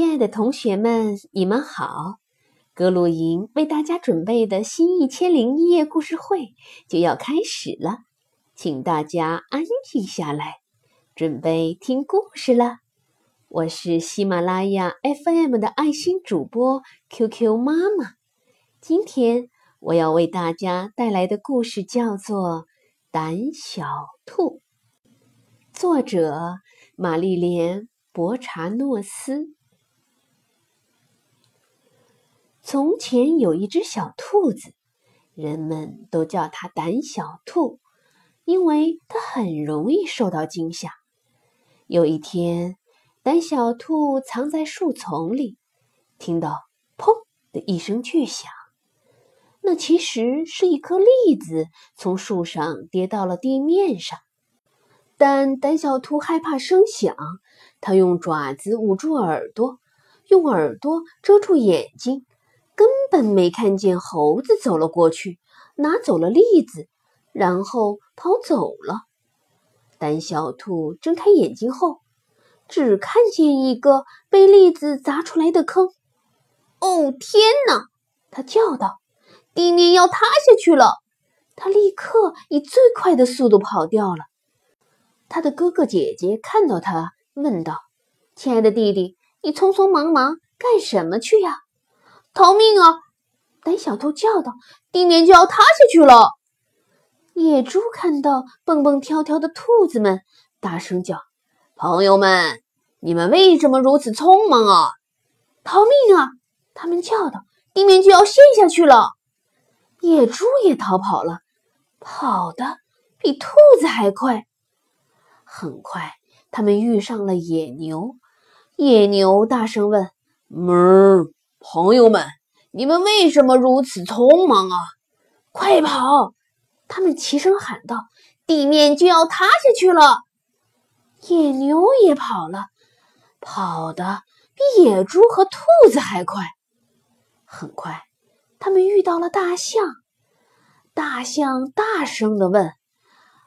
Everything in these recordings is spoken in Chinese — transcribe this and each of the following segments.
亲爱的同学们，你们好！格鲁营为大家准备的新一千零一夜故事会就要开始了，请大家安静下来，准备听故事了。我是喜马拉雅 FM 的爱心主播 QQ 妈妈，今天我要为大家带来的故事叫做《胆小兔》，作者玛丽莲·博查诺斯。从前有一只小兔子，人们都叫它胆小兔，因为它很容易受到惊吓。有一天，胆小兔藏在树丛里，听到“砰”的一声巨响，那其实是一颗栗子从树上跌到了地面上。但胆小兔害怕声响，它用爪子捂住耳朵，用耳朵遮住眼睛。根本没看见猴子走了过去，拿走了栗子，然后跑走了。胆小兔睁开眼睛后，只看见一个被栗子砸出来的坑。哦，天哪！他叫道：“地面要塌下去了！”他立刻以最快的速度跑掉了。他的哥哥姐姐看到他，问道：“亲爱的弟弟，你匆匆忙忙干什么去呀？”逃命啊！胆小兔叫道：“地面就要塌下去了。”野猪看到蹦蹦跳跳的兔子们，大声叫：“朋友们，你们为什么如此匆忙啊？逃命啊！”他们叫道：“地面就要陷下去了。”野猪也逃跑了，跑得比兔子还快。很快，他们遇上了野牛。野牛大声问：“哞？”朋友们，你们为什么如此匆忙啊？快跑！他们齐声喊道：“地面就要塌下去了！”野牛也跑了，跑得比野猪和兔子还快。很快，他们遇到了大象。大象大声地问：“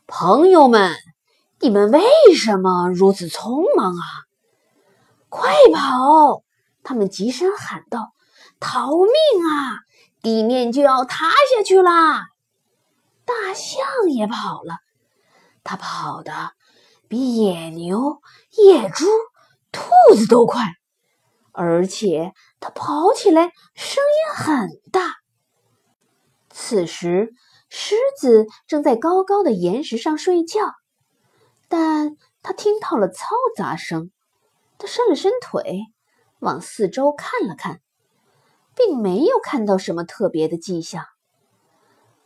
朋友们，你们为什么如此匆忙啊？快跑！”他们急声喊道：“逃命啊！地面就要塌下去啦！”大象也跑了，它跑得比野牛、野猪、兔子都快，而且它跑起来声音很大。此时，狮子正在高高的岩石上睡觉，但它听到了嘈杂声，它伸了伸腿。往四周看了看，并没有看到什么特别的迹象。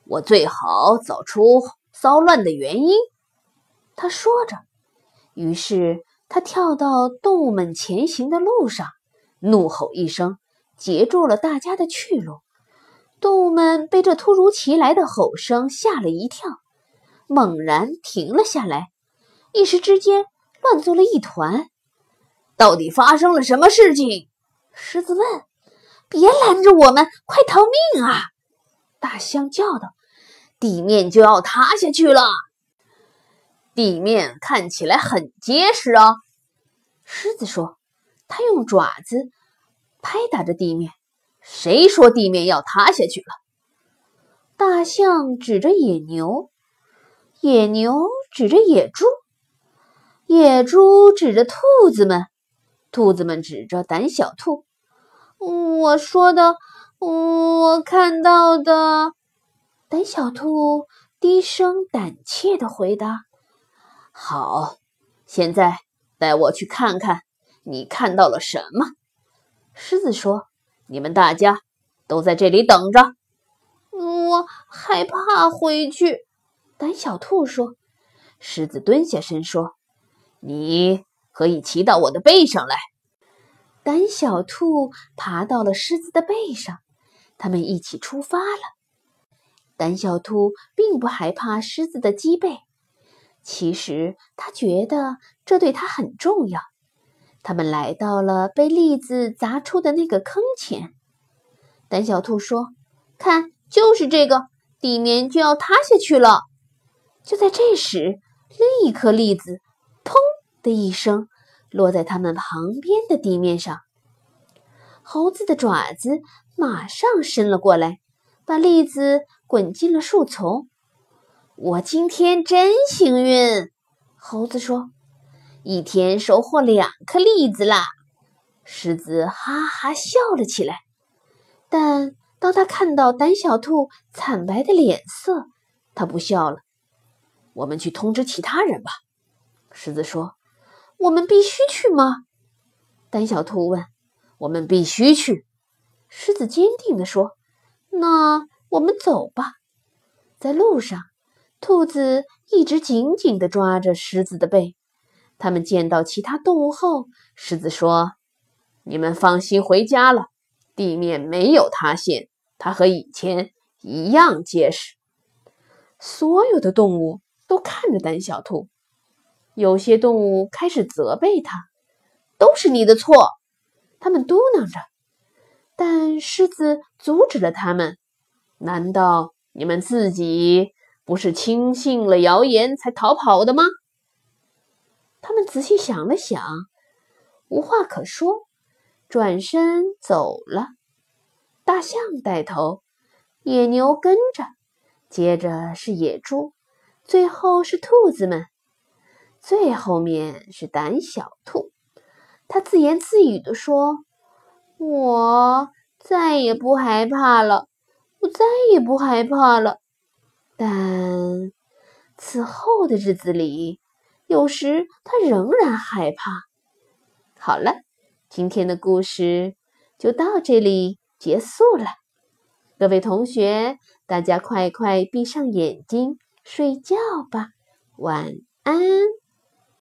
我最好找出骚乱的原因，他说着。于是他跳到动物们前行的路上，怒吼一声，截住了大家的去路。动物们被这突如其来的吼声吓了一跳，猛然停了下来，一时之间乱作了一团。到底发生了什么事情？狮子问。“别拦着我们，快逃命啊！”大象叫道，“地面就要塌下去了。”地面看起来很结实啊，狮子说。他用爪子拍打着地面。“谁说地面要塌下去了？”大象指着野牛，野牛指着野猪，野猪指着兔子们。兔子们指着胆小兔，我说的，我看到的。胆小兔低声胆怯的回答：“好，现在带我去看看你看到了什么。”狮子说：“你们大家都在这里等着。”我害怕回去。胆小兔说。狮子蹲下身说：“你。”可以骑到我的背上来。胆小兔爬到了狮子的背上，他们一起出发了。胆小兔并不害怕狮子的脊背，其实他觉得这对他很重要。他们来到了被栗子砸出的那个坑前。胆小兔说：“看，就是这个，地面就要塌下去了。”就在这时，另一颗栗子。砰的一声落在他们旁边的地面上，猴子的爪子马上伸了过来，把栗子滚进了树丛。我今天真幸运，猴子说：“一天收获两颗栗子啦。”狮子哈哈笑了起来。但当他看到胆小兔惨白的脸色，他不笑了。我们去通知其他人吧，狮子说。我们必须去吗？胆小兔问。我们必须去，狮子坚定地说。那我们走吧。在路上。兔子一直紧紧地抓着狮子的背。他们见到其他动物后，狮子说：“你们放心回家了，地面没有塌陷，它和以前一样结实。”所有的动物都看着胆小兔，有些动物开始责备它：“都是你的错！”他们嘟囔着。但狮子阻止了他们：“难道你们自己？”不是轻信了谣言才逃跑的吗？他们仔细想了想，无话可说，转身走了。大象带头，野牛跟着，接着是野猪，最后是兔子们，最后面是胆小兔。他自言自语地说：“我再也不害怕了，我再也不害怕了。”但此后的日子里，有时他仍然害怕。好了，今天的故事就到这里结束了。各位同学，大家快快闭上眼睛睡觉吧，晚安。